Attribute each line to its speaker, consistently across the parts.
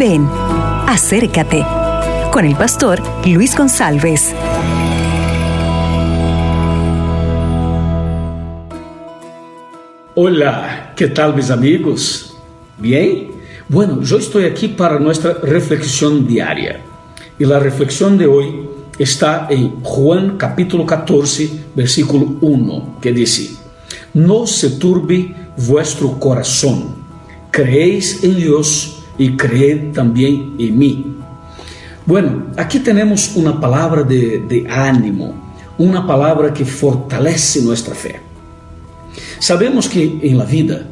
Speaker 1: Ven, acércate con el pastor Luis González.
Speaker 2: Hola, ¿qué tal mis amigos? ¿Bien? Bueno, yo estoy aquí para nuestra reflexión diaria. Y la reflexión de hoy está en Juan capítulo 14, versículo 1, que dice, No se turbe vuestro corazón, creéis en Dios y creed también en mí. Bueno, aquí tenemos una palabra de, ánimo, una palabra que fortalece nuestra fe. Sabemos que en la vida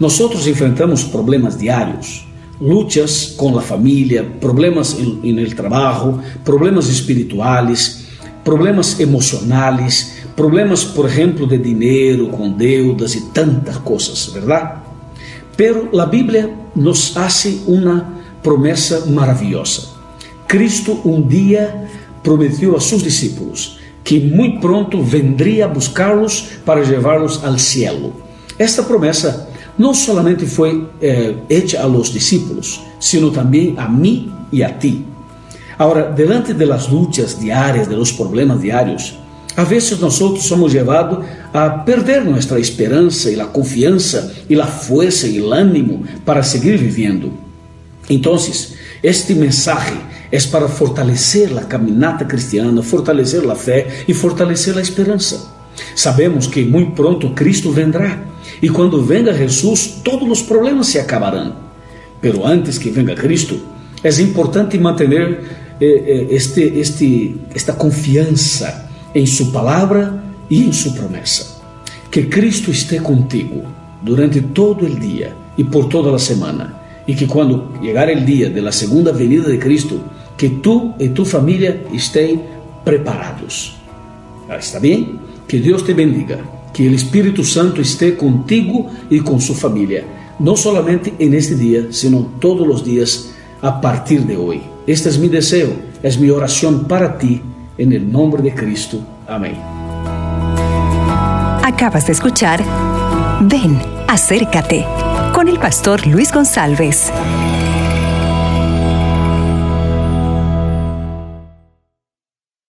Speaker 2: nosotros enfrentamos problemas diarios, luchas con la familia, problemas en, en, el trabajo, problemas espirituales, problemas emocionales, problemas, por ejemplo, de dinero, con deudas y tantas cosas, ¿verdad? Pero la Biblia nos hace una promesa maravillosa. Cristo um dia prometeu a seus discípulos que muito pronto vendria a buscá-los para levá-los ao cielo. Esta promessa não solamente foi eh, hecha a los discípulos, sino também a mim e a ti. Agora, delante de las luchas diárias, de los problemas diários, a nós somos levados a perder nossa esperança e a confiança e a força e o ânimo para seguir vivendo. Então, este mensagem é para fortalecer a caminata cristiana, fortalecer a fé e fortalecer a esperança. Sabemos que muito pronto Cristo vendrá e quando venga Jesus, todos os problemas se acabarão. Pero antes que venga Cristo, é importante manter eh, eh, este, este, esta confiança em Sua palavra e em Sua promessa. Que Cristo esteja contigo durante todo o dia e por toda a semana, e que quando chegar o dia da segunda venida de Cristo, que tu e tu família estejam preparados. Ah, ¿Está bem? Que Deus te bendiga, que o Espírito Santo esteja contigo e com sua família, não somente en este dia, sino todos os dias a partir de hoje. Este é meu desejo, é minha oração para ti, en el nombre de Cristo. Amén.
Speaker 1: Acabas de escuchar Ven, acércate con el pastor Luis González.